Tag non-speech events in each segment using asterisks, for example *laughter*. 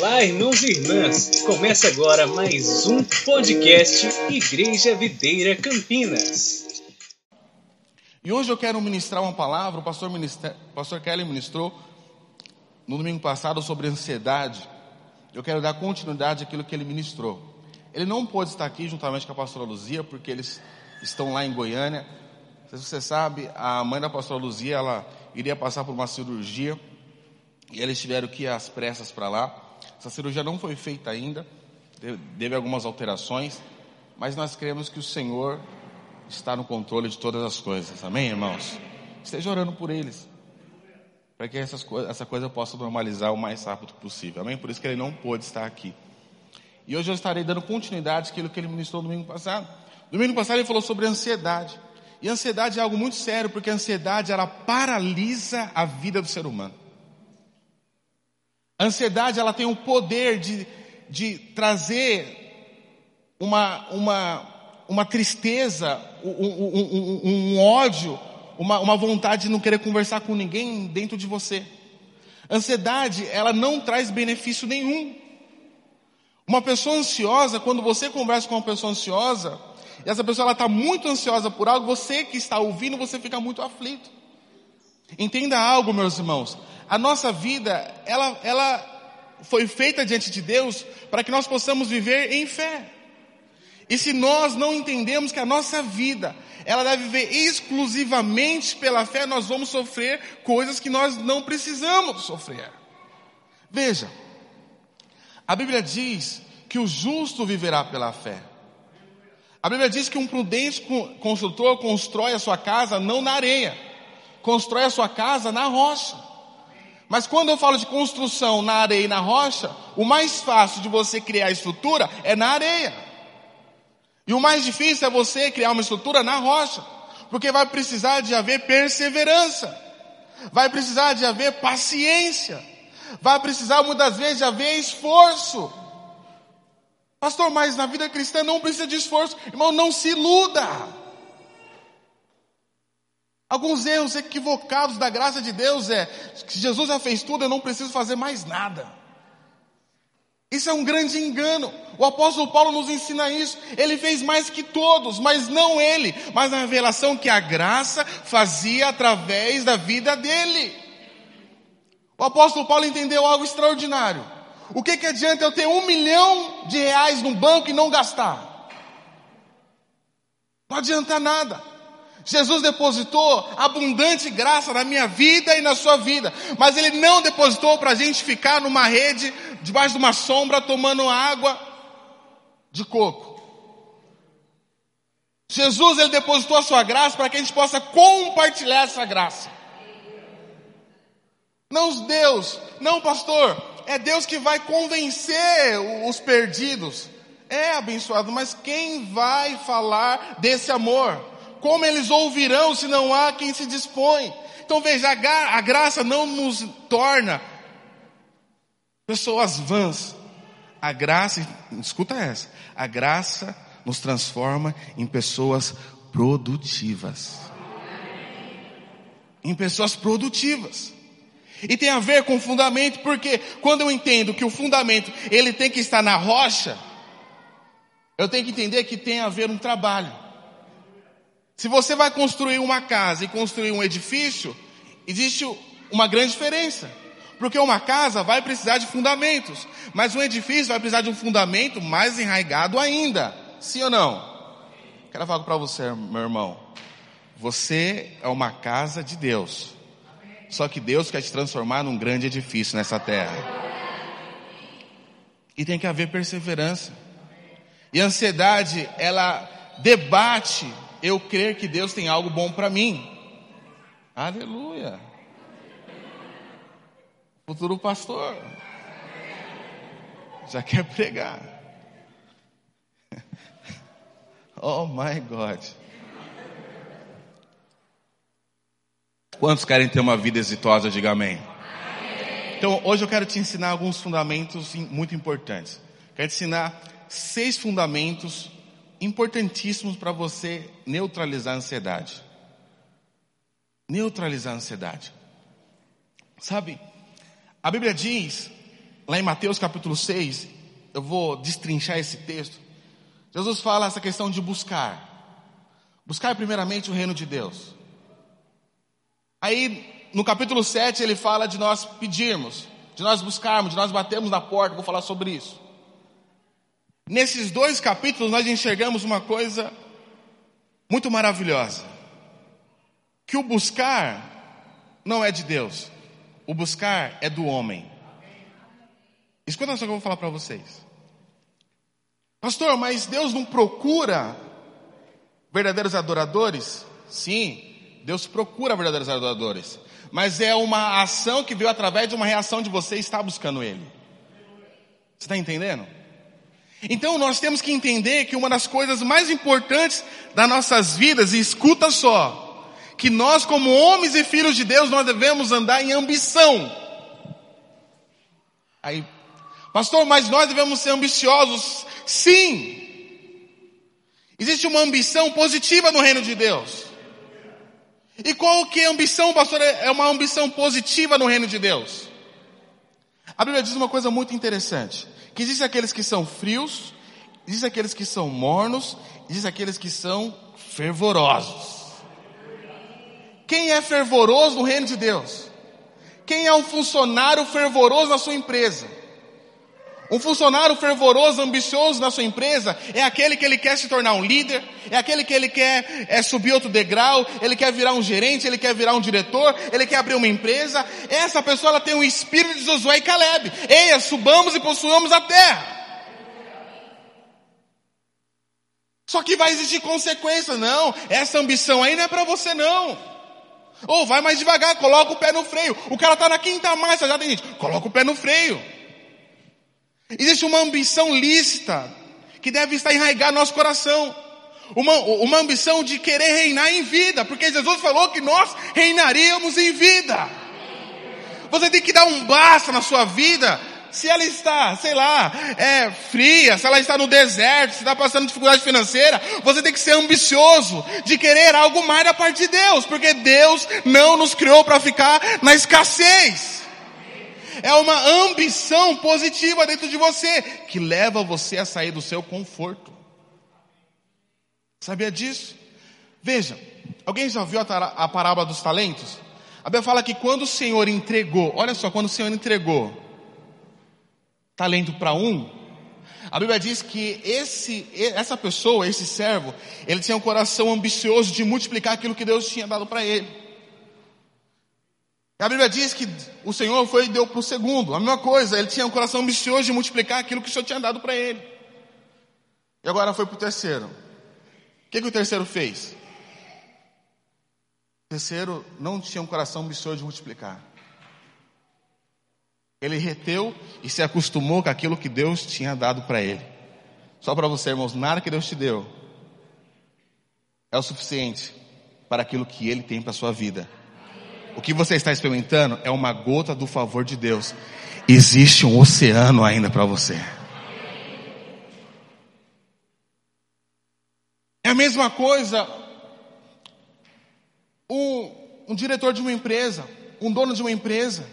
Olá, irmãos e irmãs! Começa agora mais um podcast Igreja Videira Campinas. E hoje eu quero ministrar uma palavra, o pastor, minister, pastor Kelly ministrou no domingo passado sobre ansiedade. Eu quero dar continuidade àquilo que ele ministrou. Ele não pôde estar aqui juntamente com a pastora Luzia, porque eles estão lá em Goiânia. Se você sabe, a mãe da pastora Luzia, ela iria passar por uma cirurgia e eles tiveram que ir às pressas para lá. Essa cirurgia não foi feita ainda, teve algumas alterações, mas nós cremos que o Senhor está no controle de todas as coisas. Amém, irmãos? Esteja orando por eles, para que essas essa coisa possa normalizar o mais rápido possível. Amém? Por isso que ele não pôde estar aqui. E hoje eu estarei dando continuidade àquilo que ele ministrou domingo passado. Domingo passado ele falou sobre ansiedade. E ansiedade é algo muito sério, porque a ansiedade ela paralisa a vida do ser humano. A ansiedade ela tem o poder de, de trazer uma, uma, uma tristeza, um, um, um, um ódio, uma, uma vontade de não querer conversar com ninguém dentro de você. A ansiedade, ela não traz benefício nenhum. Uma pessoa ansiosa, quando você conversa com uma pessoa ansiosa, e essa pessoa está muito ansiosa por algo, você que está ouvindo, você fica muito aflito. Entenda algo, meus irmãos a nossa vida, ela, ela foi feita diante de Deus para que nós possamos viver em fé. E se nós não entendemos que a nossa vida, ela deve viver exclusivamente pela fé, nós vamos sofrer coisas que nós não precisamos sofrer. Veja, a Bíblia diz que o justo viverá pela fé. A Bíblia diz que um prudente construtor constrói a sua casa não na areia, constrói a sua casa na rocha. Mas quando eu falo de construção na areia e na rocha, o mais fácil de você criar estrutura é na areia. E o mais difícil é você criar uma estrutura na rocha, porque vai precisar de haver perseverança, vai precisar de haver paciência, vai precisar muitas vezes de haver esforço. Pastor, mas na vida cristã não precisa de esforço. Irmão, não se iluda. Alguns erros equivocados da graça de Deus é que Jesus já fez tudo, eu não preciso fazer mais nada. Isso é um grande engano. O apóstolo Paulo nos ensina isso. Ele fez mais que todos, mas não ele, mas a revelação que a graça fazia através da vida dele. O apóstolo Paulo entendeu algo extraordinário. O que, que adianta eu ter um milhão de reais no banco e não gastar? Não adianta nada. Jesus depositou abundante graça na minha vida e na sua vida, mas Ele não depositou para a gente ficar numa rede, debaixo de uma sombra, tomando água de coco. Jesus, Ele depositou a sua graça para que a gente possa compartilhar essa graça. Não Deus, não pastor, é Deus que vai convencer os perdidos. É abençoado, mas quem vai falar desse amor? Como eles ouvirão se não há quem se dispõe? Então veja, a graça não nos torna pessoas vãs. A graça, escuta essa, a graça nos transforma em pessoas produtivas. Em pessoas produtivas. E tem a ver com fundamento, porque quando eu entendo que o fundamento ele tem que estar na rocha, eu tenho que entender que tem a ver um trabalho. Se você vai construir uma casa e construir um edifício, existe uma grande diferença. Porque uma casa vai precisar de fundamentos, mas um edifício vai precisar de um fundamento mais enraigado ainda. Sim ou não? Quero falar para você, meu irmão. Você é uma casa de Deus. Só que Deus quer te transformar num grande edifício nessa terra. E tem que haver perseverança. E a ansiedade, ela debate eu crer que Deus tem algo bom para mim. Aleluia. Futuro pastor. Já quer pregar. *laughs* Oh my God. Quantos querem ter uma vida exitosa? Diga amém. Então, hoje eu quero te ensinar alguns fundamentos muito importantes. Quero te ensinar seis fundamentos importantíssimos para você neutralizar a ansiedade. Neutralizar a ansiedade. Sabe, a Bíblia diz, lá em Mateus capítulo 6, eu vou destrinchar esse texto. Jesus fala essa questão de buscar. Buscar primeiramente o reino de Deus. Aí, no capítulo 7, ele fala de nós pedirmos, de nós buscarmos, de nós batermos na porta, vou falar sobre isso. Nesses dois capítulos, nós enxergamos uma coisa muito maravilhosa: que o buscar não é de Deus, o buscar é do homem. Escuta só que eu vou falar para vocês. Pastor, mas Deus não procura verdadeiros adoradores? Sim, Deus procura verdadeiros adoradores. Mas é uma ação que veio através de uma reação de você estar buscando Ele. Você está entendendo? Então nós temos que entender que uma das coisas mais importantes das nossas vidas, e escuta só, que nós como homens e filhos de Deus, nós devemos andar em ambição. Aí, pastor, mas nós devemos ser ambiciosos? Sim. Existe uma ambição positiva no reino de Deus. E qual que é a ambição, pastor? É uma ambição positiva no reino de Deus. A Bíblia diz uma coisa muito interessante. Que existem aqueles que são frios, existem aqueles que são mornos, existem aqueles que são fervorosos. Quem é fervoroso no reino de Deus? Quem é um funcionário fervoroso na sua empresa? Um funcionário fervoroso, ambicioso na sua empresa é aquele que ele quer se tornar um líder, é aquele que ele quer é, subir outro degrau, ele quer virar um gerente, ele quer virar um diretor, ele quer abrir uma empresa. Essa pessoa ela tem um espírito de Josué e Caleb. Eia, subamos e possuamos a terra. Só que vai existir consequência, não. Essa ambição aí não é para você não. Ou vai mais devagar, coloca o pé no freio. O cara está na quinta marcha, já tem gente, coloca o pé no freio. Existe uma ambição lícita que deve estar enraigada no nosso coração. Uma, uma ambição de querer reinar em vida, porque Jesus falou que nós reinaríamos em vida. Você tem que dar um basta na sua vida. Se ela está, sei lá, é, fria, se ela está no deserto, se está passando dificuldade financeira, você tem que ser ambicioso de querer algo mais da parte de Deus, porque Deus não nos criou para ficar na escassez é uma ambição positiva dentro de você, que leva você a sair do seu conforto. Sabia disso? Veja, alguém já viu a parábola dos talentos? A Bíblia fala que quando o Senhor entregou, olha só, quando o Senhor entregou talento para um, a Bíblia diz que esse, essa pessoa, esse servo, ele tinha um coração ambicioso de multiplicar aquilo que Deus tinha dado para ele. A Bíblia diz que o Senhor foi e deu para o segundo. A mesma coisa, ele tinha um coração ambicioso de multiplicar aquilo que o Senhor tinha dado para ele. E agora foi para o terceiro. O que, que o terceiro fez? O terceiro não tinha um coração ambicioso de multiplicar. Ele reteu e se acostumou com aquilo que Deus tinha dado para ele. Só para você, irmãos, nada que Deus te deu é o suficiente para aquilo que Ele tem para a sua vida. O que você está experimentando é uma gota do favor de Deus. Existe um oceano ainda para você. É a mesma coisa um, um, diretor de uma empresa, um dono de uma empresa.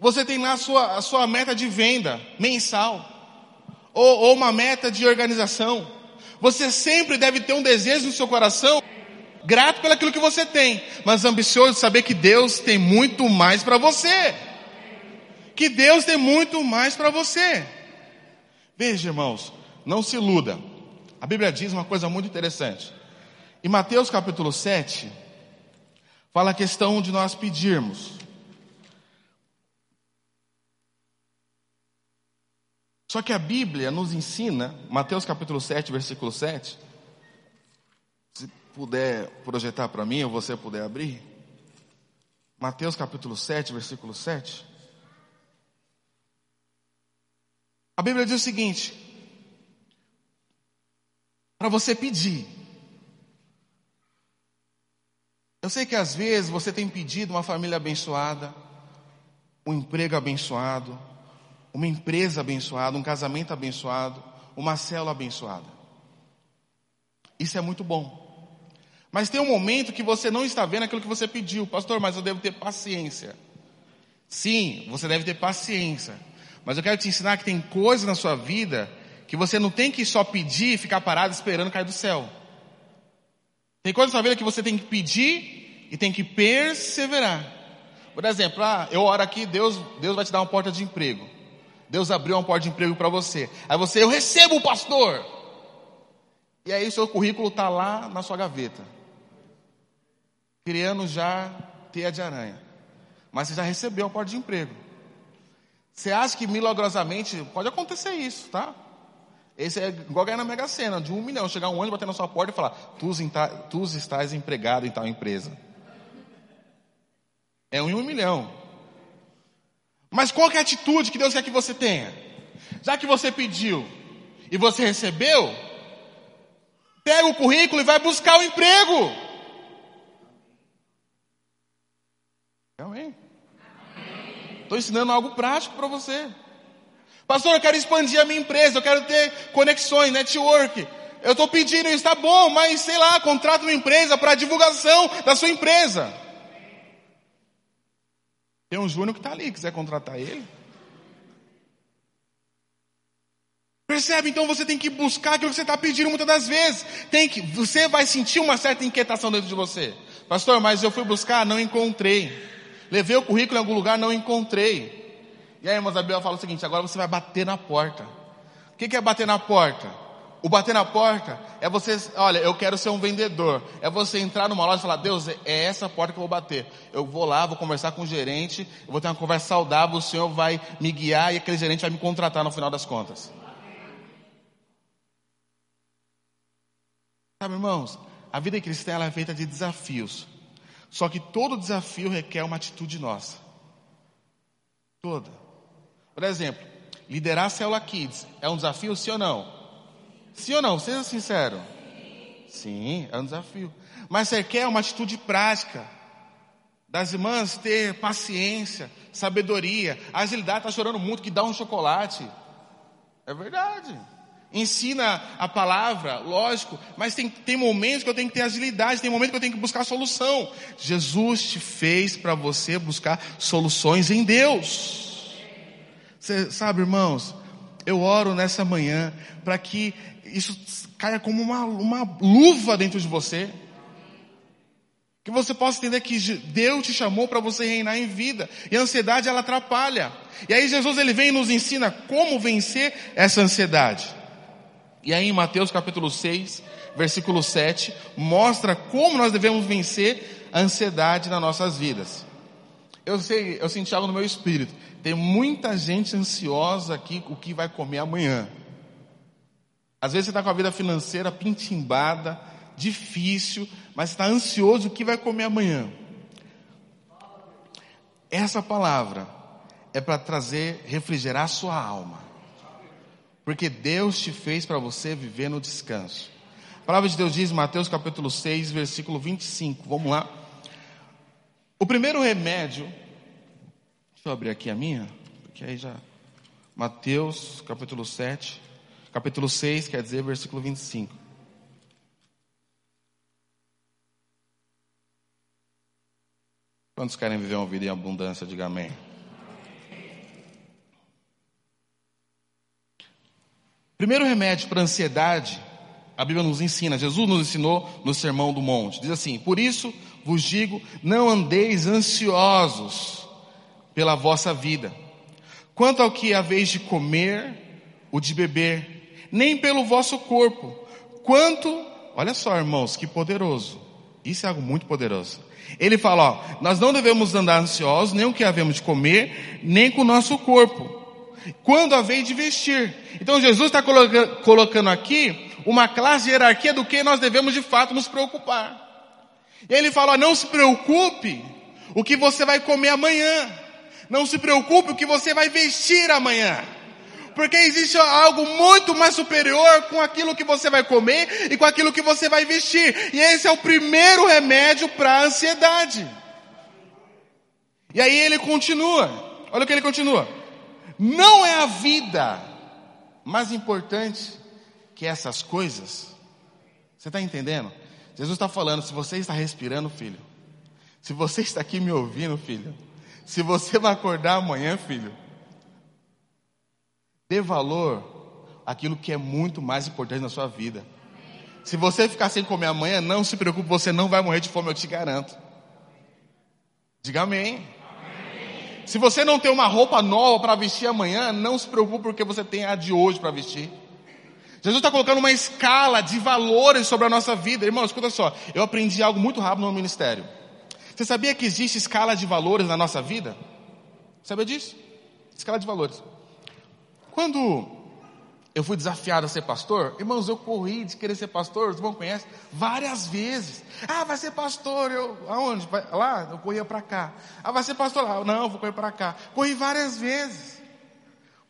Você tem lá a sua, a sua meta de venda mensal, ou, ou uma meta de organização. Você sempre deve ter um desejo no seu coração grato pelo aquilo que você tem, mas ambicioso de saber que Deus tem muito mais para você. Que Deus tem muito mais para você. Veja, irmãos, não se iluda. A Bíblia diz uma coisa muito interessante. Em Mateus capítulo 7, fala a questão de nós pedirmos. Só que a Bíblia nos ensina, Mateus capítulo 7, versículo 7, puder projetar para mim, ou você puder abrir. Mateus capítulo 7, versículo 7. A Bíblia diz o seguinte: para você pedir. Eu sei que às vezes você tem pedido uma família abençoada, um emprego abençoado, uma empresa abençoada, um casamento abençoado, uma célula abençoada. Isso é muito bom. Mas tem um momento que você não está vendo aquilo que você pediu. Pastor, mas eu devo ter paciência. Sim, você deve ter paciência. Mas eu quero te ensinar que tem coisas na sua vida que você não tem que só pedir e ficar parado esperando cair do céu. Tem coisas na sua vida que você tem que pedir e tem que perseverar. Por exemplo, ah, eu oro aqui, Deus, Deus vai te dar uma porta de emprego. Deus abriu uma porta de emprego para você. Aí você, eu recebo o pastor. E aí o seu currículo está lá na sua gaveta. Criando já teia de aranha. Mas você já recebeu a porta de emprego. Você acha que milagrosamente pode acontecer isso, tá? Esse é igual ganhar na Mega Sena, de um milhão, chegar um ônibus bater na sua porta e falar, tu, tu estás empregado em tal empresa. É um em um milhão. Mas qual é a atitude que Deus quer que você tenha? Já que você pediu e você recebeu, pega o currículo e vai buscar o emprego. Amém. Estou ensinando algo prático para você. Pastor, eu quero expandir a minha empresa, eu quero ter conexões, network. Eu estou pedindo isso, está bom, mas sei lá, contrata uma empresa para divulgação da sua empresa. Tem um Júnior que está ali, quiser contratar ele. Percebe? Então você tem que buscar aquilo que você está pedindo muitas das vezes. Tem que, você vai sentir uma certa inquietação dentro de você. Pastor, mas eu fui buscar, não encontrei. Levei o currículo em algum lugar, não encontrei. E aí a irmã Isabel fala o seguinte: agora você vai bater na porta. O que é bater na porta? O bater na porta é você, olha, eu quero ser um vendedor. É você entrar numa loja e falar, Deus, é essa porta que eu vou bater. Eu vou lá, vou conversar com o gerente, eu vou ter uma conversa saudável, o Senhor vai me guiar e aquele gerente vai me contratar no final das contas. Sabe, irmãos, a vida cristã é feita de desafios. Só que todo desafio requer uma atitude nossa. Toda. Por exemplo, liderar a célula Kids é um desafio, sim ou não? Sim ou não? Seja sincero. Sim, é um desafio. Mas você quer uma atitude prática. Das irmãs ter paciência, sabedoria. Agilidade está chorando muito que dá um chocolate. É verdade. Ensina a palavra, lógico, mas tem, tem momentos que eu tenho que ter agilidade, tem momentos que eu tenho que buscar solução. Jesus te fez para você buscar soluções em Deus. Você sabe, irmãos, eu oro nessa manhã para que isso caia como uma, uma luva dentro de você. Que você possa entender que Deus te chamou para você reinar em vida. E a ansiedade ela atrapalha. E aí Jesus ele vem e nos ensina como vencer essa ansiedade. E aí em Mateus capítulo 6, versículo 7, mostra como nós devemos vencer a ansiedade nas nossas vidas. Eu sei, eu senti algo no meu espírito. Tem muita gente ansiosa aqui o que vai comer amanhã. Às vezes você está com a vida financeira pintimbada, difícil, mas está ansioso o que vai comer amanhã. Essa palavra é para trazer, refrigerar a sua alma. Porque Deus te fez para você viver no descanso. A palavra de Deus diz, Mateus capítulo 6, versículo 25. Vamos lá. O primeiro remédio Deixa eu abrir aqui a minha, porque aí já. Mateus, capítulo 7, capítulo 6, quer dizer, versículo 25. Quantos querem viver uma vida em abundância? Diga amém. Primeiro remédio para a ansiedade, a Bíblia nos ensina, Jesus nos ensinou no Sermão do Monte. Diz assim: Por isso vos digo, não andeis ansiosos pela vossa vida. Quanto ao que haveis de comer, o de beber, nem pelo vosso corpo. Quanto, olha só, irmãos, que poderoso. Isso é algo muito poderoso. Ele fala, ó, nós não devemos andar ansiosos, nem o que havemos de comer, nem com o nosso corpo. Quando haveis de vestir. Então Jesus está colocando aqui uma classe de hierarquia do que nós devemos de fato nos preocupar. E ele fala, não se preocupe o que você vai comer amanhã. Não se preocupe o que você vai vestir amanhã. Porque existe algo muito mais superior com aquilo que você vai comer e com aquilo que você vai vestir. E esse é o primeiro remédio para a ansiedade. E aí ele continua. Olha o que ele continua. Não é a vida mais importante que essas coisas. Você está entendendo? Jesus está falando, se você está respirando, filho, se você está aqui me ouvindo, filho, se você vai acordar amanhã, filho, Dê valor àquilo que é muito mais importante na sua vida. Se você ficar sem comer amanhã, não se preocupe, você não vai morrer de fome, eu te garanto. Diga amém. Se você não tem uma roupa nova para vestir amanhã, não se preocupe porque você tem a de hoje para vestir. Jesus está colocando uma escala de valores sobre a nossa vida. Irmão, escuta só. Eu aprendi algo muito rápido no ministério. Você sabia que existe escala de valores na nossa vida? Sabia disso? Escala de valores. Quando eu fui desafiado a ser pastor, irmãos, eu corri de querer ser pastor, os irmãos conhecem, várias vezes. Ah, vai ser pastor, eu, aonde? Vai, lá? Eu corria para cá. Ah, vai ser pastor lá? Não, eu vou correr para cá. Corri várias vezes.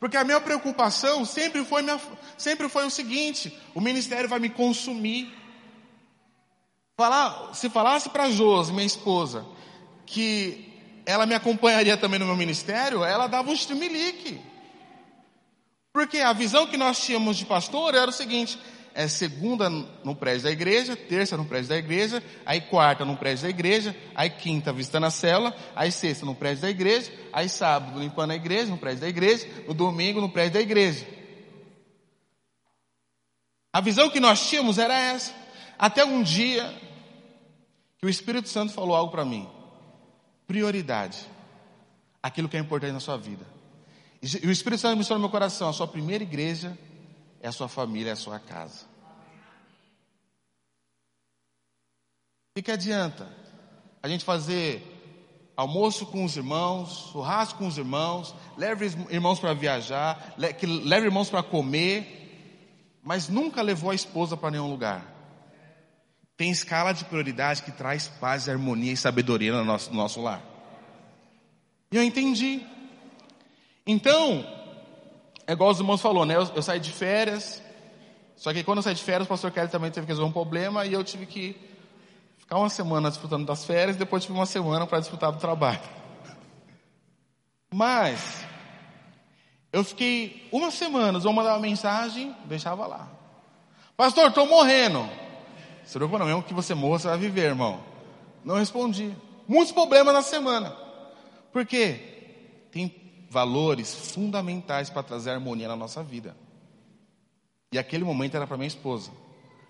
Porque a minha preocupação sempre foi, minha, sempre foi o seguinte: o ministério vai me consumir. Falar, se falasse para Josi, minha esposa, que ela me acompanharia também no meu ministério, ela dava um streamilique. Porque a visão que nós tínhamos de pastor era o seguinte: é segunda no prédio da igreja, terça no prédio da igreja, aí quarta no prédio da igreja, aí quinta visitando a célula, aí sexta no prédio da igreja, aí sábado limpando a igreja, no prédio da igreja, no domingo no prédio da igreja. A visão que nós tínhamos era essa. Até um dia que o Espírito Santo falou algo para mim. Prioridade. Aquilo que é importante na sua vida. E o Espírito Santo me no meu coração, a sua primeira igreja é a sua família, é a sua casa. O que adianta a gente fazer almoço com os irmãos, churrasco com os irmãos, leve irmãos para viajar, leve irmãos para comer, mas nunca levou a esposa para nenhum lugar. Tem escala de prioridade que traz paz, harmonia e sabedoria no nosso, no nosso lar. E eu entendi. Então, é igual os irmãos falou, né? Eu, eu, saí de férias, só que quando eu saí de férias, o pastor Kelly também teve que resolver um problema e eu tive que ficar uma semana desfrutando das férias depois tive uma semana para desfrutar do trabalho. Mas, eu fiquei uma semana, eu mandava uma mensagem, deixava lá. Pastor, estou morrendo. Se não, mesmo que você morra, você vai viver, irmão. Não respondi. Muitos problemas na semana. Por quê? Tem valores fundamentais para trazer harmonia na nossa vida. E aquele momento era para minha esposa,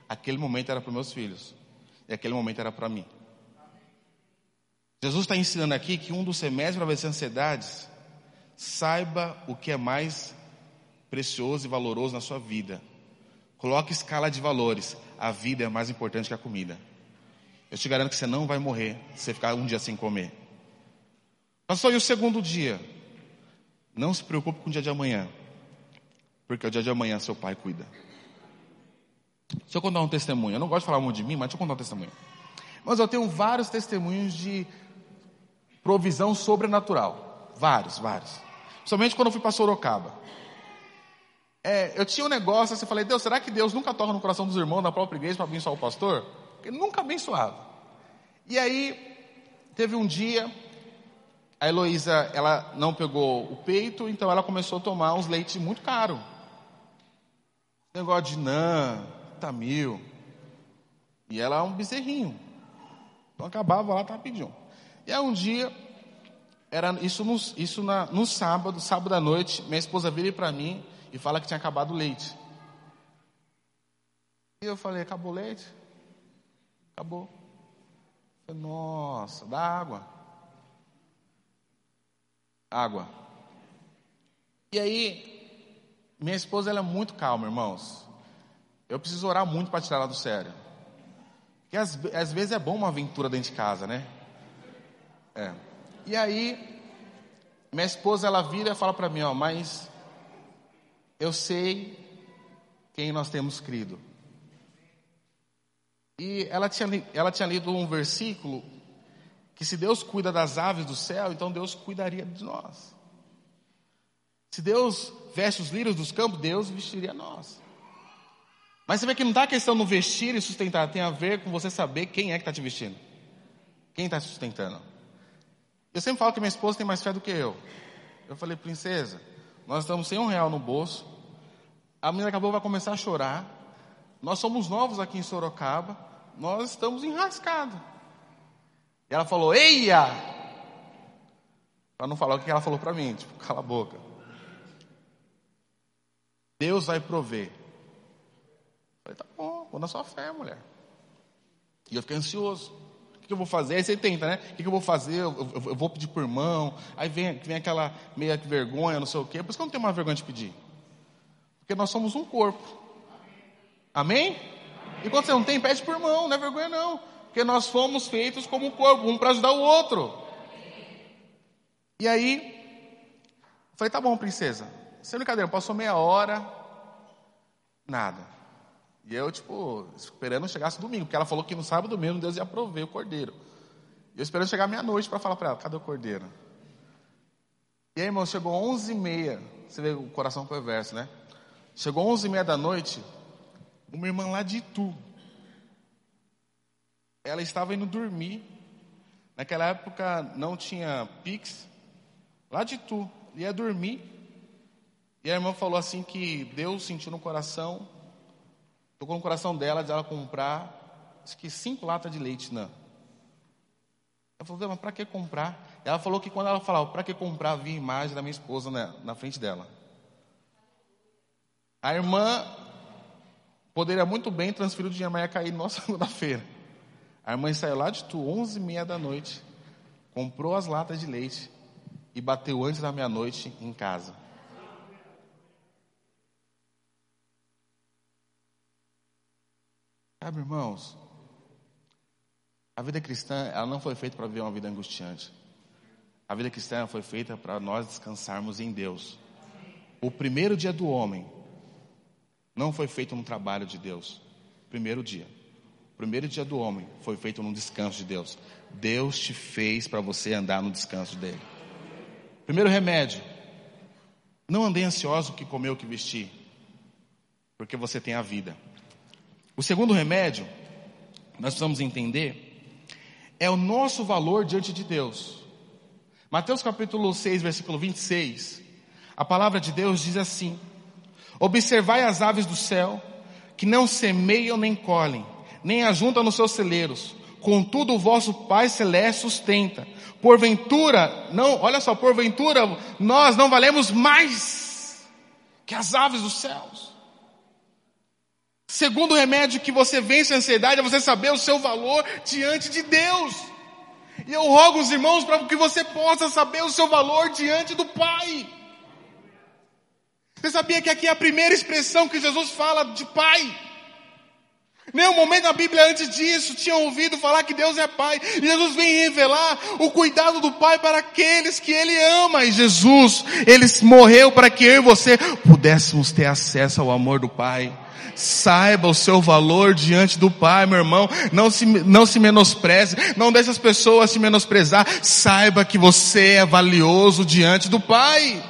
aquele momento era para meus filhos, e aquele momento era para mim. Jesus está ensinando aqui que um dos semestres para vencer ansiedades, saiba o que é mais precioso e valoroso na sua vida. Coloque escala de valores. A vida é mais importante que a comida. Eu te garanto que você não vai morrer se você ficar um dia sem comer. Pastor, e o segundo dia? Não se preocupe com o dia de amanhã, porque o dia de amanhã seu pai cuida. Deixa eu contar um testemunho. Eu não gosto de falar muito de mim, mas deixa eu contar um testemunho. Mas eu tenho vários testemunhos de provisão sobrenatural. Vários, vários. Somente quando eu fui para Sorocaba. É, eu tinha um negócio assim, falei, Deus, será que Deus nunca toca no coração dos irmãos da própria igreja para abençoar o pastor? Ele nunca abençoava. E aí, teve um dia, a Heloísa, ela não pegou o peito, então ela começou a tomar uns leites muito caros. Negócio de Nan, Tamil. E ela é um bezerrinho. Então acabava lá rapidinho. E aí um dia, era isso no, isso na, no sábado, sábado à noite, minha esposa vira para mim e fala que tinha acabado o leite. E eu falei, acabou o leite? Acabou. falei, Nossa, dá água água. E aí, minha esposa ela é muito calma, irmãos. Eu preciso orar muito para tirar ela do sério. Porque às, às, vezes é bom uma aventura dentro de casa, né? É. E aí, minha esposa ela vira e fala para mim, ó, mas eu sei quem nós temos crido. E ela tinha, ela tinha lido um versículo que se Deus cuida das aves do céu, então Deus cuidaria de nós. Se Deus veste os lírios dos campos, Deus vestiria nós. Mas você vê que não está a questão no vestir e sustentar, tem a ver com você saber quem é que está te vestindo. Quem está te sustentando. Eu sempre falo que minha esposa tem mais fé do que eu. Eu falei, princesa, nós estamos sem um real no bolso. A menina acabou vai começar a chorar. Nós somos novos aqui em Sorocaba. Nós estamos enrascados. E ela falou, eia! Para não falar o que ela falou para mim, tipo, cala a boca. Deus vai prover. Eu falei, tá bom, vou na sua fé, mulher. E eu fiquei ansioso. O que eu vou fazer? Aí você tenta, né? O que eu vou fazer? Eu, eu, eu vou pedir por irmão. Aí vem, vem aquela meia vergonha, não sei o quê. Por isso que eu não tenho mais vergonha de pedir. Porque nós somos um corpo. Amém? E quando você não tem, pede por irmão, não é vergonha não. Porque nós fomos feitos como corpo, um para ajudar o outro. E aí, eu falei, tá bom, princesa. Sem brincadeira, passou meia hora, nada. E eu, tipo, esperando chegasse domingo, porque ela falou que no sábado mesmo Deus ia prover o cordeiro. E eu esperando chegar meia-noite para falar para ela, cadê o cordeiro? E aí, irmão, chegou onze e meia. Você vê o coração perverso, né? Chegou onze e meia da noite, uma irmã lá de Itu. Ela estava indo dormir. Naquela época não tinha Pix. Lá de Itu. Ia dormir. E a irmã falou assim que Deus sentiu no coração, tocou no coração dela de ela comprar, acho que cinco latas de leite, não. Ela falou, mas para que comprar? Ela falou que quando ela falava, para que comprar, vi a imagem da minha esposa na, na frente dela. A irmã poderia muito bem transferir o dinheiro, mas ia cair na *laughs* segunda-feira. A irmã saiu lá de Tu, onze e meia da noite, comprou as latas de leite e bateu antes da meia-noite em casa. Sabe, irmãos, a vida cristã, ela não foi feita para viver uma vida angustiante. A vida cristã foi feita para nós descansarmos em Deus. O primeiro dia do homem não foi feito no trabalho de Deus. Primeiro dia. Primeiro dia do homem foi feito no descanso de Deus. Deus te fez para você andar no descanso dele. Primeiro remédio. Não andei ansioso o que comer o que vestir. Porque você tem a vida. O segundo remédio, nós precisamos entender, é o nosso valor diante de Deus. Mateus capítulo 6, versículo 26, a palavra de Deus diz assim: Observai as aves do céu, que não semeiam nem colhem, nem ajuntam nos seus celeiros, contudo o vosso Pai Celeste sustenta. Porventura, não, olha só, porventura nós não valemos mais que as aves dos céus. Segundo remédio que você vence a ansiedade é você saber o seu valor diante de Deus. E eu rogo os irmãos para que você possa saber o seu valor diante do Pai. Você sabia que aqui é a primeira expressão que Jesus fala de Pai? Nenhum momento na Bíblia antes disso tinha ouvido falar que Deus é Pai. E Jesus vem revelar o cuidado do Pai para aqueles que Ele ama. E Jesus, Ele morreu para que eu e você pudéssemos ter acesso ao amor do Pai. Saiba o seu valor diante do Pai, meu irmão. Não se, não se menospreze. Não deixe as pessoas se menosprezar. Saiba que você é valioso diante do Pai.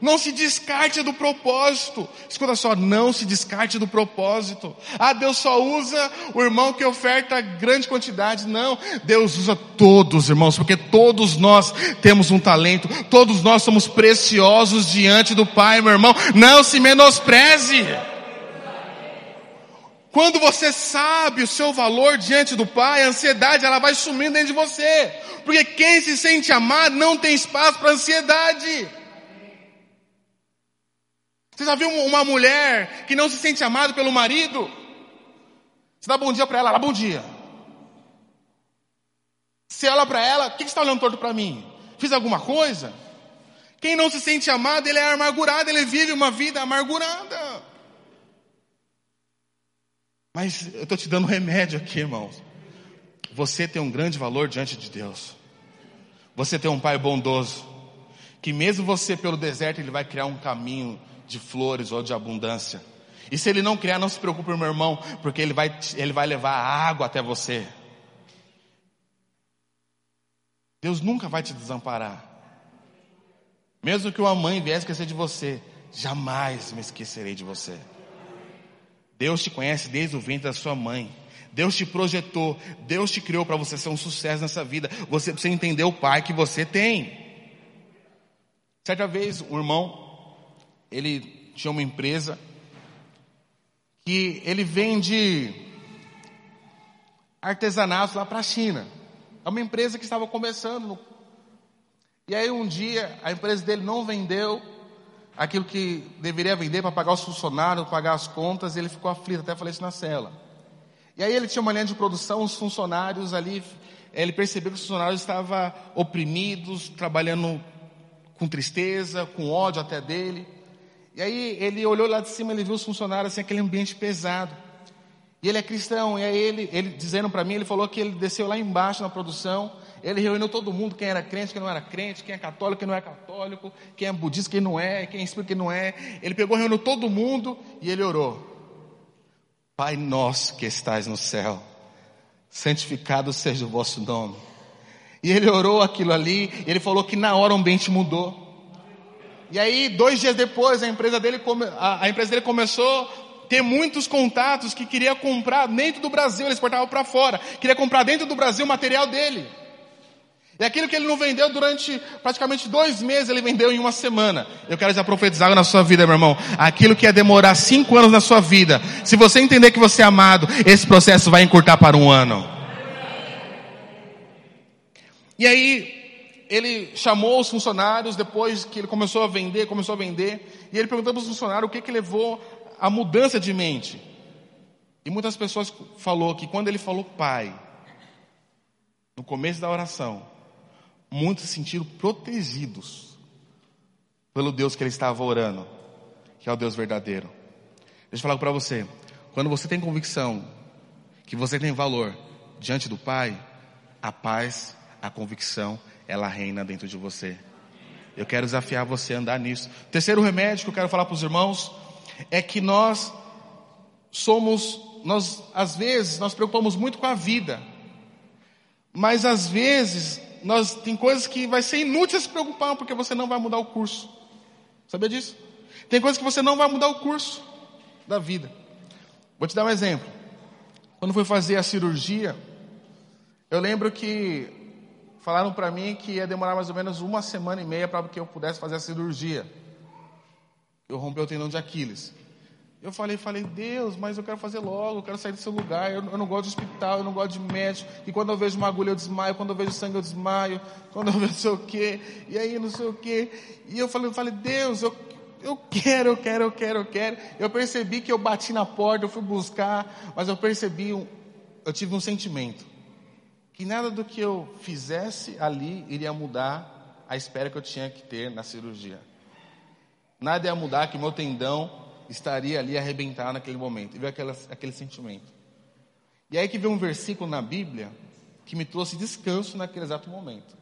Não se descarte do propósito. Escuta só, não se descarte do propósito. Ah, Deus só usa o irmão que oferta grande quantidade. Não, Deus usa todos, irmãos, porque todos nós temos um talento, todos nós somos preciosos diante do Pai, meu irmão. Não se menospreze. Quando você sabe o seu valor diante do Pai, a ansiedade ela vai sumindo dentro de você. Porque quem se sente amado não tem espaço para ansiedade. Você já viu uma mulher que não se sente amada pelo marido? Você dá bom dia para ela, ela bom dia. Você olha para ela, o que, você está olhando torto para mim? Fiz alguma coisa? Quem não se sente amado, ele é amargurado, ele vive uma vida amargurada. Mas eu estou te dando remédio aqui, irmãos. Você tem um grande valor diante de Deus. Você tem um pai bondoso. Que mesmo você pelo deserto, ele vai criar um caminho de flores ou de abundância. E se ele não criar, não se preocupe, meu irmão, porque ele vai, ele vai levar água até você. Deus nunca vai te desamparar. Mesmo que uma mãe viesse esquecer de você, jamais me esquecerei de você. Deus te conhece desde o ventre da sua mãe. Deus te projetou, Deus te criou para você ser um sucesso nessa vida. Você precisa entender o pai que você tem. Certa vez, um irmão ele tinha uma empresa que ele vende artesanatos lá para a China. É uma empresa que estava começando. E aí um dia a empresa dele não vendeu aquilo que deveria vender para pagar os funcionários, pagar as contas, e ele ficou aflito, até falei isso na cela. E aí ele tinha uma linha de produção, os funcionários ali, ele percebeu que os funcionários estavam oprimidos, trabalhando com tristeza, com ódio até dele. E aí ele olhou lá de cima, ele viu os funcionários assim, aquele ambiente pesado. E ele é cristão, e aí ele, ele dizendo para mim, ele falou que ele desceu lá embaixo na produção, ele reuniu todo mundo, quem era crente, quem não era crente, quem é católico, quem não é católico, quem é budista, quem não é, quem é espírito, quem não é. Ele pegou, reuniu todo mundo e ele orou. Pai nosso que estás no céu, santificado seja o vosso nome. E ele orou aquilo ali, ele falou que na hora o ambiente mudou. E aí, dois dias depois, a empresa dele, a, a empresa dele começou a ter muitos contatos que queria comprar dentro do Brasil, ele exportava para fora, queria comprar dentro do Brasil o material dele. E aquilo que ele não vendeu durante praticamente dois meses, ele vendeu em uma semana. Eu quero já profetizar na sua vida, meu irmão. Aquilo que ia demorar cinco anos na sua vida, se você entender que você é amado, esse processo vai encurtar para um ano. E aí, ele chamou os funcionários, depois que ele começou a vender, começou a vender, e ele perguntou para os funcionários o que, que levou a mudança de mente. E muitas pessoas falou que quando ele falou pai, no começo da oração, muitos se sentiram protegidos pelo Deus que ele estava orando, que é o Deus verdadeiro. Deixa eu falar para você, quando você tem convicção que você tem valor diante do Pai, a paz a convicção, ela reina dentro de você. Eu quero desafiar você a andar nisso. Terceiro remédio que eu quero falar para os irmãos é que nós somos, nós às vezes nós preocupamos muito com a vida, mas às vezes nós tem coisas que vai ser inútil se preocupar porque você não vai mudar o curso. Sabia disso? Tem coisas que você não vai mudar o curso da vida. Vou te dar um exemplo. Quando fui fazer a cirurgia, eu lembro que Falaram para mim que ia demorar mais ou menos uma semana e meia para que eu pudesse fazer a cirurgia. Eu rompi o tendão de Aquiles. Eu falei, falei, Deus, mas eu quero fazer logo, eu quero sair desse lugar, eu, eu, não gosto de hospital, eu não gosto de médico, e quando eu vejo uma agulha eu desmaio, quando eu vejo sangue eu desmaio, quando eu vejo *laughs* não sei o quê, e aí não sei o quê. E eu falei, falei, Deus, eu, eu quero, eu quero, eu quero, eu quero. Eu percebi que eu bati na porta, eu fui buscar, mas eu percebi, um, eu tive um sentimento que nada do que eu fizesse ali iria mudar a espera que eu tinha que ter na cirurgia. Nada ia mudar que meu tendão estaria ali arrebentado naquele momento. E veio aquele, aquele sentimento. E aí que veio um versículo na Bíblia que me trouxe descanso naquele exato momento.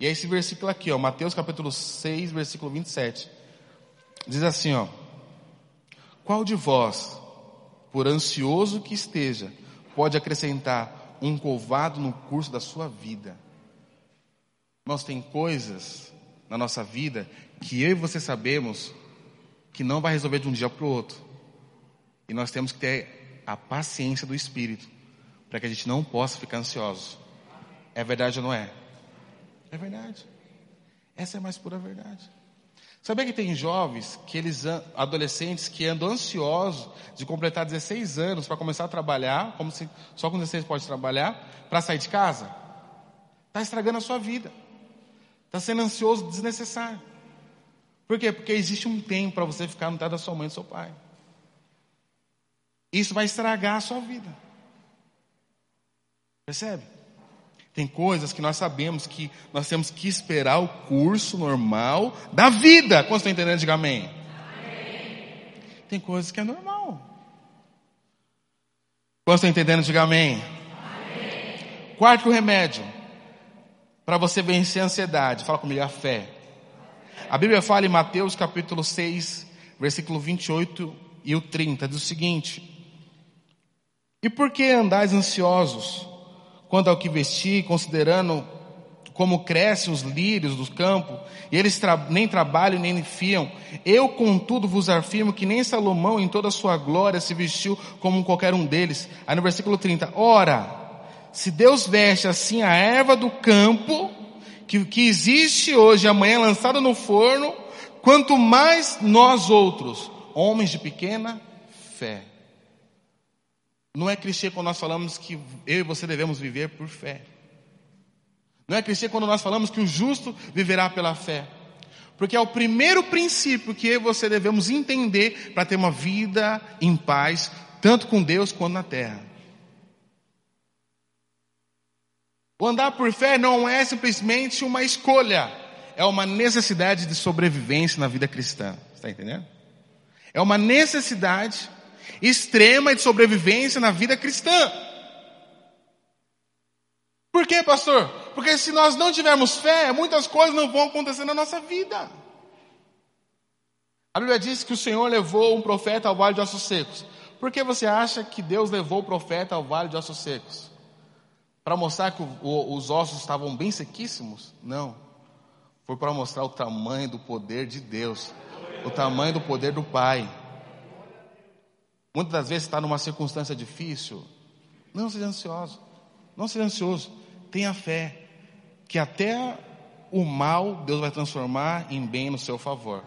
E é esse versículo aqui, ó, Mateus capítulo 6, versículo 27. Diz assim, ó: Qual de vós, por ansioso que esteja, pode acrescentar um covado no curso da sua vida. Nós tem coisas na nossa vida que eu e você sabemos que não vai resolver de um dia para o outro. E nós temos que ter a paciência do Espírito para que a gente não possa ficar ansioso. É verdade ou não é? É verdade. Essa é a mais pura verdade. Sabia que tem jovens, que eles, adolescentes, que andam ansiosos de completar 16 anos para começar a trabalhar, como se só com 16 pode trabalhar, para sair de casa? Está estragando a sua vida. Está sendo ansioso desnecessário. Por quê? Porque existe um tempo para você ficar no teto da sua mãe e do seu pai. Isso vai estragar a sua vida. Percebe? Tem coisas que nós sabemos que nós temos que esperar o curso normal da vida. Quantos estão entendendo? Diga amém. amém. Tem coisas que é normal. Quantos estão entendendo? Diga amém. amém. Quarto remédio. Para você vencer a ansiedade. Fala comigo, a fé. A Bíblia fala em Mateus capítulo 6, versículo 28 e o 30, diz o seguinte. E por que andais ansiosos? Quanto ao que vestir, considerando como crescem os lírios do campo, e eles tra nem trabalham nem fiam. Eu, contudo, vos afirmo que nem Salomão, em toda a sua glória, se vestiu como qualquer um deles. Aí no versículo 30, ora, se Deus veste assim a erva do campo, que, que existe hoje, amanhã lançada no forno, quanto mais nós outros, homens de pequena fé. Não é clichê quando nós falamos que eu e você devemos viver por fé. Não é clichê quando nós falamos que o justo viverá pela fé. Porque é o primeiro princípio que eu e você devemos entender para ter uma vida em paz, tanto com Deus quanto na terra. O andar por fé não é simplesmente uma escolha, é uma necessidade de sobrevivência na vida cristã. Está entendendo? É uma necessidade extrema de sobrevivência na vida cristã. Por quê, pastor? Porque se nós não tivermos fé, muitas coisas não vão acontecer na nossa vida. A Bíblia diz que o Senhor levou um profeta ao vale de ossos secos. Por que você acha que Deus levou o profeta ao vale de ossos secos? Para mostrar que o, o, os ossos estavam bem sequíssimos? Não. Foi para mostrar o tamanho do poder de Deus, o tamanho do poder do Pai. Muitas das vezes está numa circunstância difícil. Não seja ansioso. Não seja ansioso. Tenha fé. Que até o mal Deus vai transformar em bem no seu favor.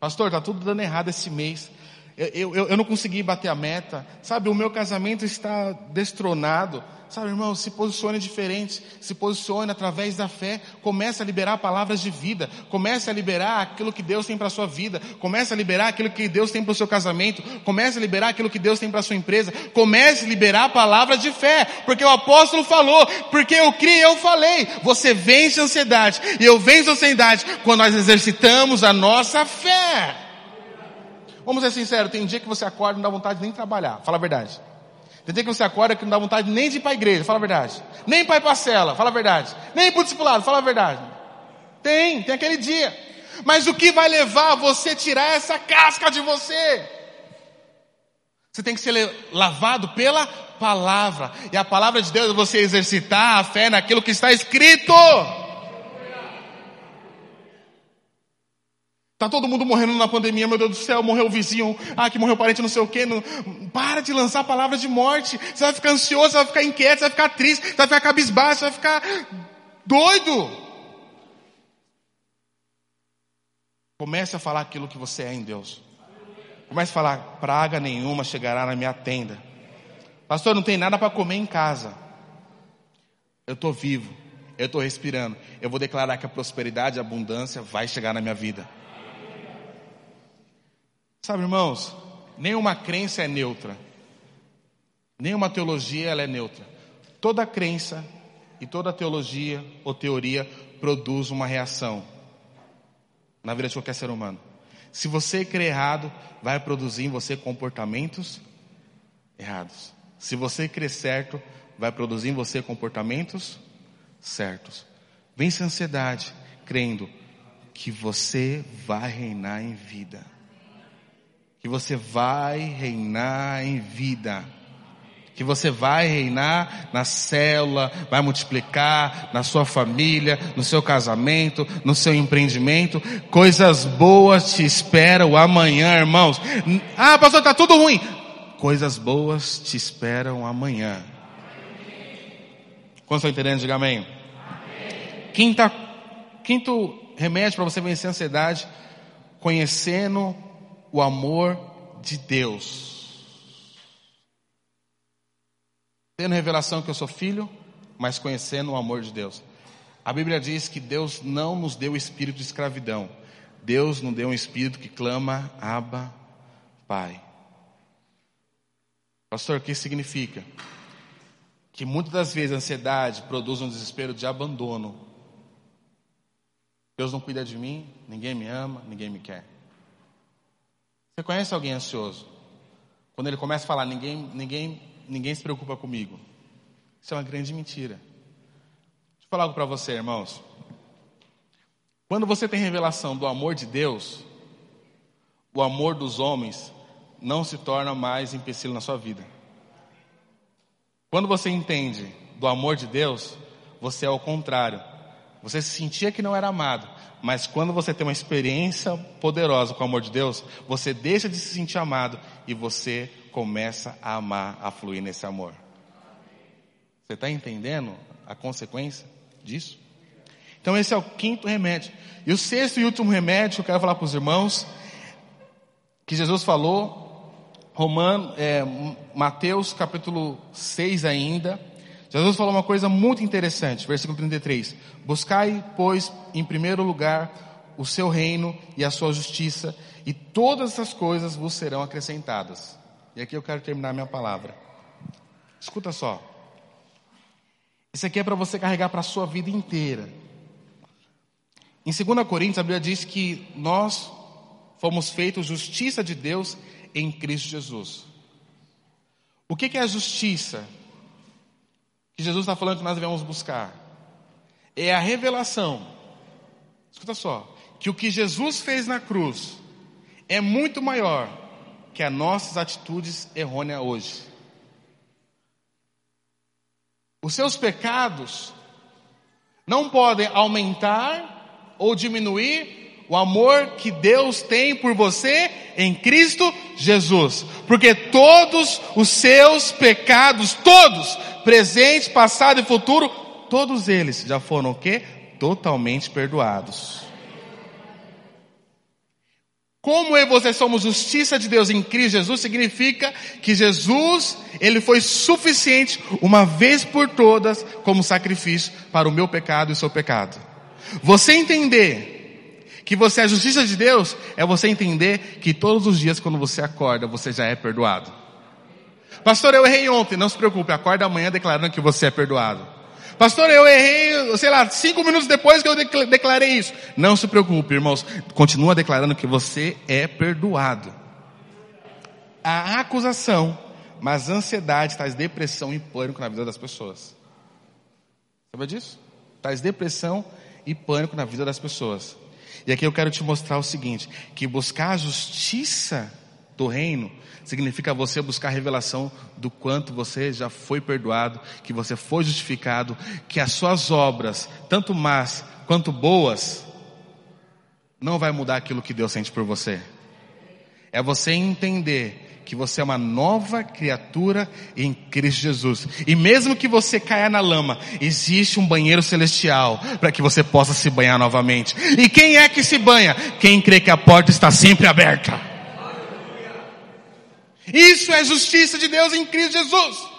Pastor, está tudo dando errado esse mês. Eu, eu, eu não consegui bater a meta. Sabe, o meu casamento está destronado. Sabe, irmão, se posicione diferente, se posicione através da fé, comece a liberar palavras de vida, comece a liberar aquilo que Deus tem para a sua vida, comece a liberar aquilo que Deus tem para o seu casamento, comece a liberar aquilo que Deus tem para a sua empresa, comece a liberar palavras de fé, porque o apóstolo falou, porque eu criei, eu falei, você vence a ansiedade, e eu venço a ansiedade quando nós exercitamos a nossa fé. Vamos ser sinceros, tem dia que você acorda e não dá vontade de nem trabalhar, fala a verdade. Tem dia que você acorda que não dá vontade nem de ir para a igreja, fala a verdade. Nem para ir para a cela, fala a verdade. Nem para o discipulado, fala a verdade. Tem, tem aquele dia. Mas o que vai levar você a tirar essa casca de você? Você tem que ser lavado pela palavra. E a palavra de Deus é você exercitar a fé naquilo que está escrito. Tá todo mundo morrendo na pandemia, meu Deus do céu, morreu o vizinho, ah, que morreu o parente, não sei o quê. Não... Para de lançar palavras de morte. Você vai ficar ansioso, você vai ficar inquieto, você vai ficar triste, você vai ficar cabisbaixo, você vai ficar doido. Comece a falar aquilo que você é em Deus. Comece a falar, praga nenhuma chegará na minha tenda. Pastor, não tem nada para comer em casa. Eu estou vivo, eu estou respirando. Eu vou declarar que a prosperidade e a abundância vai chegar na minha vida. Sabe, irmãos, nenhuma crença é neutra. Nenhuma teologia ela é neutra. Toda crença e toda teologia ou teoria produz uma reação na vida de qualquer ser humano. Se você crê errado, vai produzir em você comportamentos errados. Se você crê certo, vai produzir em você comportamentos certos. Vence a ansiedade, crendo que você vai reinar em vida que você vai reinar em vida. Que você vai reinar na célula, vai multiplicar na sua família, no seu casamento, no seu empreendimento. Coisas boas te esperam amanhã, irmãos. Ah, pastor, está tudo ruim. Coisas boas te esperam amanhã. Quando estão entendendo, diga amém. amém. Quinta, quinto remédio para você vencer a ansiedade, conhecendo o amor de Deus. Tendo revelação que eu sou filho, mas conhecendo o amor de Deus. A Bíblia diz que Deus não nos deu espírito de escravidão. Deus nos deu um espírito que clama, Abba, Pai. Pastor, o que significa? Que muitas das vezes a ansiedade produz um desespero de abandono. Deus não cuida de mim, ninguém me ama, ninguém me quer. Você conhece alguém ansioso? Quando ele começa a falar, ninguém, ninguém, ninguém se preocupa comigo. Isso é uma grande mentira. Deixa eu falar algo para você, irmãos. Quando você tem revelação do amor de Deus, o amor dos homens não se torna mais empecilho na sua vida. Quando você entende do amor de Deus, você é o contrário. Você se sentia que não era amado, mas quando você tem uma experiência poderosa com o amor de Deus, você deixa de se sentir amado e você começa a amar, a fluir nesse amor. Você está entendendo a consequência disso? Então esse é o quinto remédio. E o sexto e último remédio que eu quero falar para os irmãos, que Jesus falou, Romano, é, Mateus capítulo 6 ainda, Jesus falou uma coisa muito interessante, versículo 33. Buscai, pois, em primeiro lugar o seu reino e a sua justiça, e todas essas coisas vos serão acrescentadas. E aqui eu quero terminar minha palavra. Escuta só. Isso aqui é para você carregar para a sua vida inteira. Em 2 Coríntios, a Bíblia diz que nós fomos feitos justiça de Deus em Cristo Jesus. O que é a justiça que Jesus está falando que nós devemos buscar? É a revelação, escuta só, que o que Jesus fez na cruz é muito maior que as nossas atitudes errôneas hoje. Os seus pecados não podem aumentar ou diminuir o amor que Deus tem por você em Cristo Jesus. Porque todos os seus pecados, todos, presente, passado e futuro, todos eles já foram o quê? Totalmente perdoados. Como eu e você somos justiça de Deus em Cristo Jesus, significa que Jesus, Ele foi suficiente uma vez por todas como sacrifício para o meu pecado e o seu pecado. Você entender que você é a justiça de Deus é você entender que todos os dias quando você acorda, você já é perdoado. Pastor, eu errei ontem. Não se preocupe, acorda amanhã declarando que você é perdoado. Pastor, eu errei, sei lá, cinco minutos depois que eu declarei isso. Não se preocupe, irmãos. Continua declarando que você é perdoado. A acusação, mas ansiedade traz depressão e pânico na vida das pessoas. Sabe disso? Traz depressão e pânico na vida das pessoas. E aqui eu quero te mostrar o seguinte, que buscar a justiça do reino significa você buscar a revelação do quanto você já foi perdoado, que você foi justificado, que as suas obras, tanto más quanto boas, não vai mudar aquilo que Deus sente por você. É você entender que você é uma nova criatura em Cristo Jesus. E mesmo que você caia na lama, existe um banheiro celestial para que você possa se banhar novamente. E quem é que se banha? Quem crê que a porta está sempre aberta. Isso é justiça de Deus em Cristo Jesus.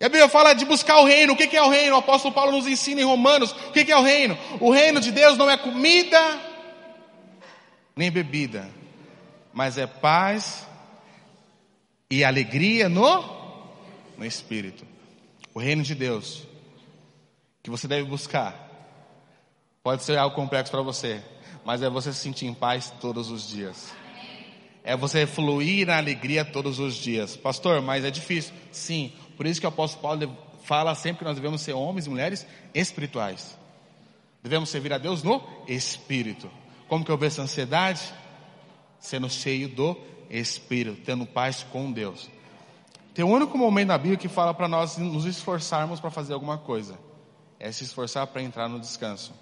E a Bíblia fala de buscar o reino. O que é o reino? O apóstolo Paulo nos ensina em Romanos. O que é o reino? O reino de Deus não é comida nem bebida, mas é paz, e alegria no, no Espírito. O reino de Deus que você deve buscar. Pode ser algo complexo para você, mas é você se sentir em paz todos os dias. É você fluir na alegria todos os dias. Pastor, mas é difícil. Sim, por isso que o apóstolo Paulo fala sempre que nós devemos ser homens e mulheres espirituais. Devemos servir a Deus no Espírito. Como que eu vejo essa ansiedade? Sendo cheio do Espírito, tendo paz com Deus. Tem um único momento na Bíblia que fala para nós nos esforçarmos para fazer alguma coisa. É se esforçar para entrar no descanso.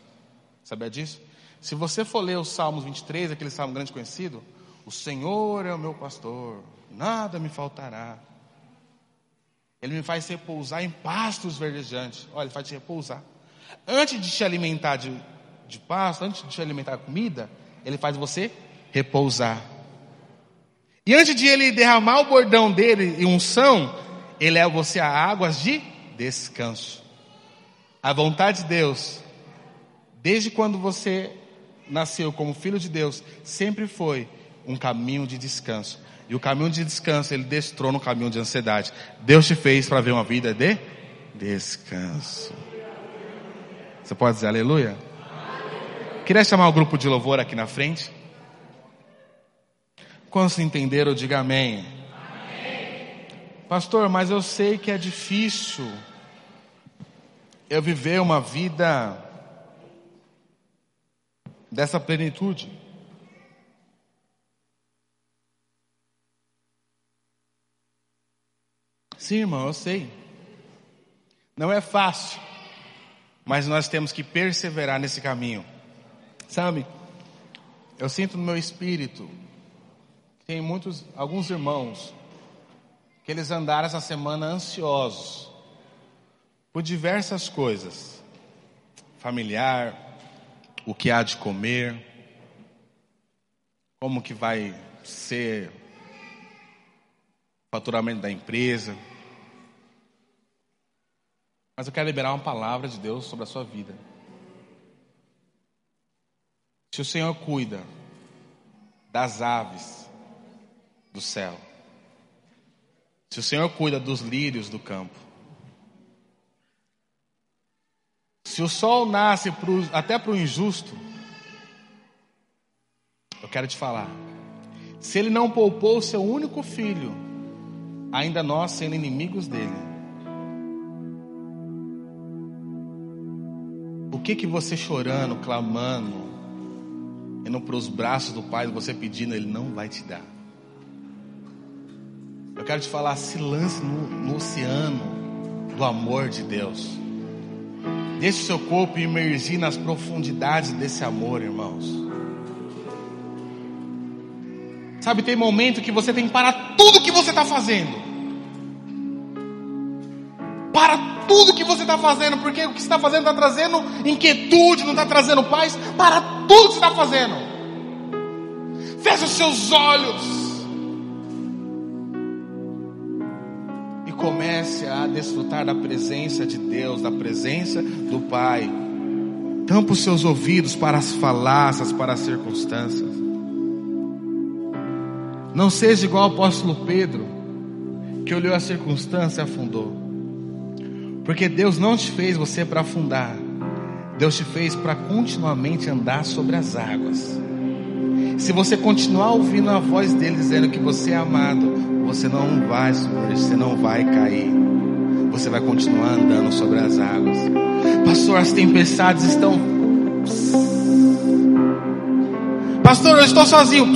Sabia disso? Se você for ler o Salmos 23, aquele salmo grande conhecido, o Senhor é o meu pastor, nada me faltará. Ele me faz repousar em pastos verdejantes. Olha, ele faz te repousar. Antes de te alimentar de, de pasto, antes de te alimentar de comida, ele faz você repousar. E antes de ele derramar o bordão dele e unção, ele leva você a águas de descanso. A vontade de Deus, desde quando você nasceu como filho de Deus, sempre foi um caminho de descanso. E o caminho de descanso, ele destrona o caminho de ansiedade. Deus te fez para ver uma vida de descanso. Você pode dizer aleluia? Queria chamar o grupo de louvor aqui na frente. Quantos entenderam, diga amém. amém. Pastor, mas eu sei que é difícil eu viver uma vida dessa plenitude. Sim, irmão, eu sei. Não é fácil, mas nós temos que perseverar nesse caminho. Sabe? Eu sinto no meu espírito tem muitos, alguns irmãos que eles andaram essa semana ansiosos por diversas coisas, familiar, o que há de comer, como que vai ser o faturamento da empresa. Mas eu quero liberar uma palavra de Deus sobre a sua vida. Se o Senhor cuida das aves do céu, se o Senhor cuida dos lírios do campo, se o sol nasce pro, até para o injusto, eu quero te falar, se ele não poupou o seu único filho, ainda nós sendo inimigos dele, o que que você chorando, clamando, indo para os braços do Pai, você pedindo, Ele não vai te dar. Eu quero te falar, se lance no, no oceano do amor de Deus. Deixe o seu corpo imergir nas profundidades desse amor, irmãos. Sabe, tem momento que você tem que parar tudo que você está fazendo. Para tudo que você está fazendo, porque o que você está fazendo está trazendo inquietude, não está trazendo paz. Para tudo que você está fazendo. Feche os seus olhos. Comece a desfrutar da presença de Deus, da presença do Pai. Tampa os seus ouvidos para as falácias, para as circunstâncias. Não seja igual ao apóstolo Pedro, que olhou a circunstância e afundou. Porque Deus não te fez você para afundar, Deus te fez para continuamente andar sobre as águas. Se você continuar ouvindo a voz dele dizendo que você é amado, você não vai submergir, você não vai cair. Você vai continuar andando sobre as águas. Pastor, as tempestades estão. Pastor, eu estou sozinho.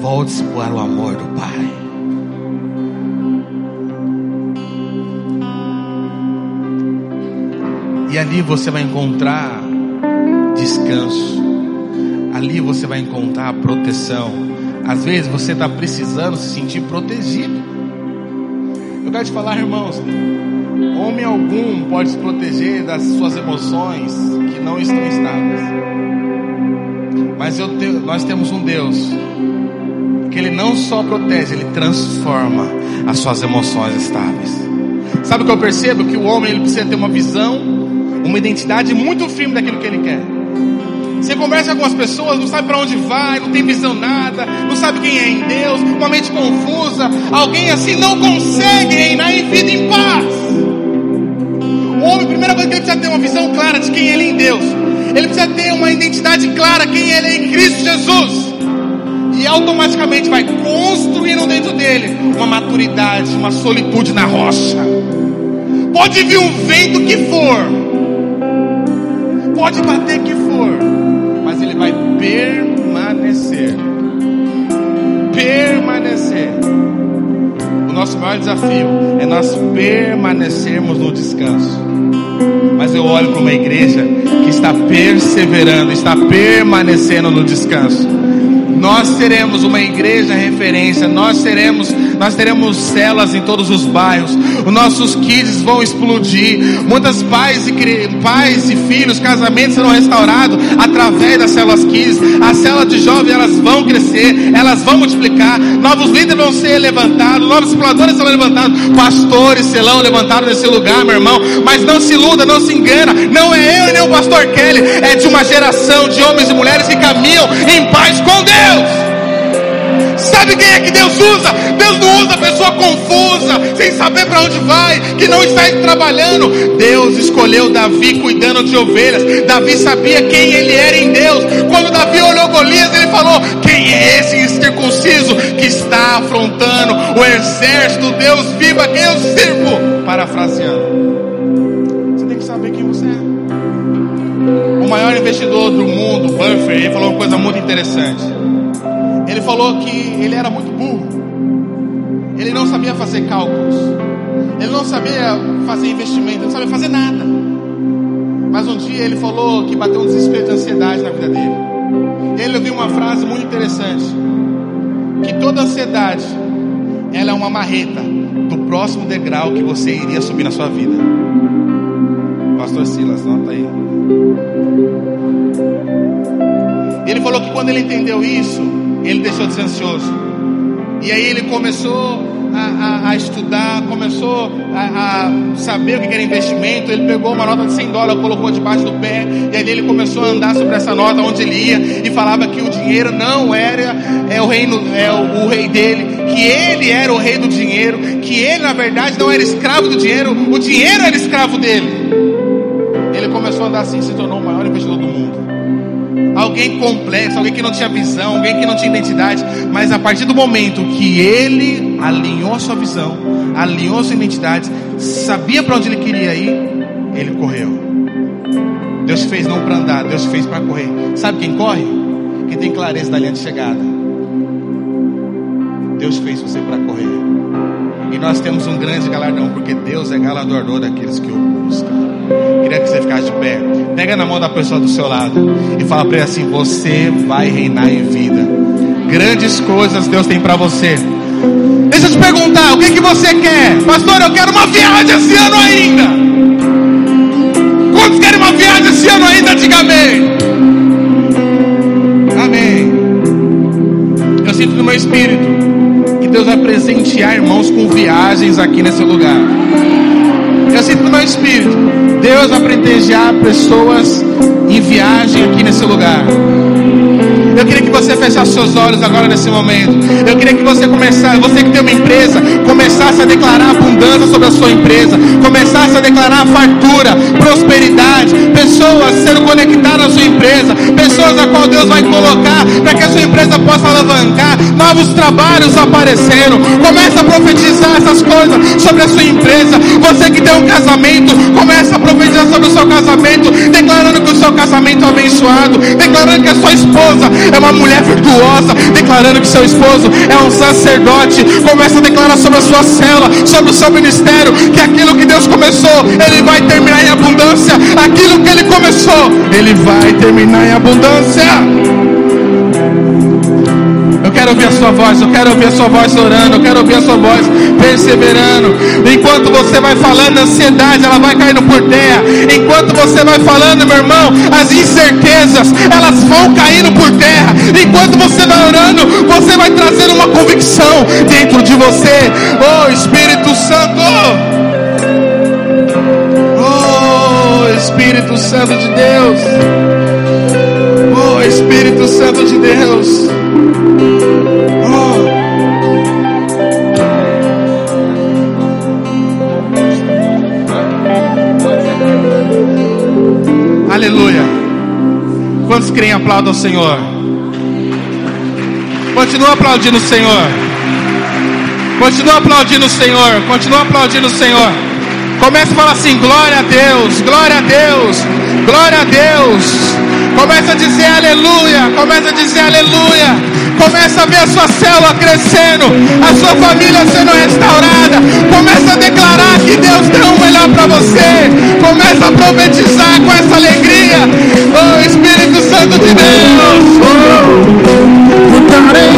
Volte-se para o amor do Pai. E ali você vai encontrar descanso ali você vai encontrar proteção. Às vezes você está precisando se sentir protegido. Eu quero te falar, irmãos, homem algum pode se proteger das suas emoções que não estão estáveis. Mas te, nós temos um Deus que Ele não só protege, Ele transforma as suas emoções estáveis. Sabe o que eu percebo? Que o homem ele precisa ter uma visão, uma identidade muito firme daquilo que ele quer. Você conversa com algumas pessoas, não sabe para onde vai, não tem visão nada, não sabe quem é em Deus, uma mente confusa. Alguém assim não consegue reinar em vida em paz. O homem, a primeira coisa que ele precisa ter uma visão clara de quem ele é em Deus. Ele precisa ter uma identidade clara quem ele é em Cristo Jesus. E automaticamente vai construindo dentro dele uma maturidade, uma solitude na rocha. Pode vir o vento que for, pode bater que for permanecer. Permanecer. O nosso maior desafio é nós permanecermos no descanso. Mas eu olho para uma igreja que está perseverando, está permanecendo no descanso. Nós seremos uma igreja referência, nós seremos nós teremos celas em todos os bairros, os nossos kids vão explodir, muitas pais e, pais e filhos, casamentos serão restaurados através das células kids, as células de jovens elas vão crescer, elas vão multiplicar, novos líderes vão ser levantados, novos exploradores serão levantados, pastores serão levantados nesse lugar, meu irmão, mas não se iluda, não se engana, não é eu e nem o pastor Kelly, é de uma geração de homens e mulheres que caminham em paz com Deus. Sabe quem é que Deus usa? Deus não usa pessoa confusa, sem saber para onde vai, que não está trabalhando. Deus escolheu Davi cuidando de ovelhas. Davi sabia quem ele era em Deus. Quando Davi olhou Golias, ele falou: Quem é esse incircunciso que está afrontando o exército Deus vivo a quem eu sirvo? Parafraseando. Você tem que saber quem você é. O maior investidor do mundo, Buffett, ele falou uma coisa muito interessante. Ele falou que ele era muito burro. Ele não sabia fazer cálculos. Ele não sabia fazer investimento, ele não sabia fazer nada. Mas um dia ele falou que bateu um desespero de ansiedade na vida dele. Ele ouviu uma frase muito interessante: que toda ansiedade ela é uma marreta do próximo degrau que você iria subir na sua vida. Pastor Silas, nota aí. Ele falou que quando ele entendeu isso, ele deixou de ser ansioso. E aí ele começou a, a, a estudar, começou a, a, saber o que era investimento. Ele pegou uma nota de 100 dólares, colocou debaixo do pé, e ali ele começou a andar sobre essa nota onde ele ia e falava que o dinheiro não era é o reino, é o, o rei dele, que ele era o rei do dinheiro, que ele na verdade não era escravo do dinheiro, o dinheiro era escravo dele. Ele começou a andar assim, se tornou o maior investidor do mundo alguém complexo, alguém que não tinha visão, alguém que não tinha identidade, mas a partir do momento que ele alinhou sua visão, alinhou sua identidade, sabia para onde ele queria ir, ele correu. Deus fez não para andar, Deus fez para correr. Sabe quem corre? Quem tem clareza da linha de chegada. Deus fez você para correr. E nós temos um grande galardão, porque Deus é galardoador daqueles que o buscam. Queria que você ficasse de pé. Pega na mão da pessoa do seu lado e fala para ele assim: Você vai reinar em vida. Grandes coisas Deus tem para você. Deixa eu te perguntar: o que, que você quer? Pastor, eu quero uma viagem esse ano ainda. Quantos querem uma viagem esse ano ainda? Diga amém. Amém. Eu sinto no meu espírito que Deus vai presentear irmãos com viagens aqui nesse lugar. Sinto no espírito. Deus vai presentear pessoas em viagem aqui nesse lugar. Eu queria que você fechasse seus olhos agora nesse momento. Eu queria que você começasse, você que tem uma empresa, começasse a declarar abundância sobre a sua empresa, começasse a declarar fartura, prosperidade, pessoas sendo conectadas à sua empresa, pessoas a qual Deus vai colocar para que a sua empresa possa alavancar, novos trabalhos aparecendo. Comece a profetizar essas coisas sobre a sua empresa. Você que tem um casamento, comece a profetizar sobre o seu casamento, declarando que o seu casamento é abençoado, declarando que a sua esposa é uma mulher virtuosa, declarando que seu esposo é um sacerdote. Começa a declarar sobre a sua cela, sobre o seu ministério, que aquilo que Deus começou, Ele vai terminar em abundância. Aquilo que Ele começou, Ele vai terminar em abundância. Quero ouvir a sua voz, eu quero ouvir a sua voz orando, eu quero ouvir a sua voz perseverando. Enquanto você vai falando, a ansiedade ela vai caindo por terra. Enquanto você vai falando, meu irmão, as incertezas elas vão caindo por terra. Enquanto você vai orando, você vai trazendo uma convicção dentro de você. Oh Espírito Santo! Oh Espírito Santo de Deus! Oh Espírito Santo de Deus! Aleluia. Quantos creem aplaudam o Senhor? Continua aplaudindo o Senhor. Continua aplaudindo o Senhor. Continua aplaudindo o Senhor. Começa a falar assim: glória a Deus, glória a Deus, glória a Deus. Começa a dizer aleluia. Começa a dizer aleluia. Começa a ver a sua célula crescendo, a sua família sendo restaurada. Começa a declarar que Deus tem o melhor para você. Começa a profetizar com essa alegria. Oh Espírito Santo de Deus. Cantarei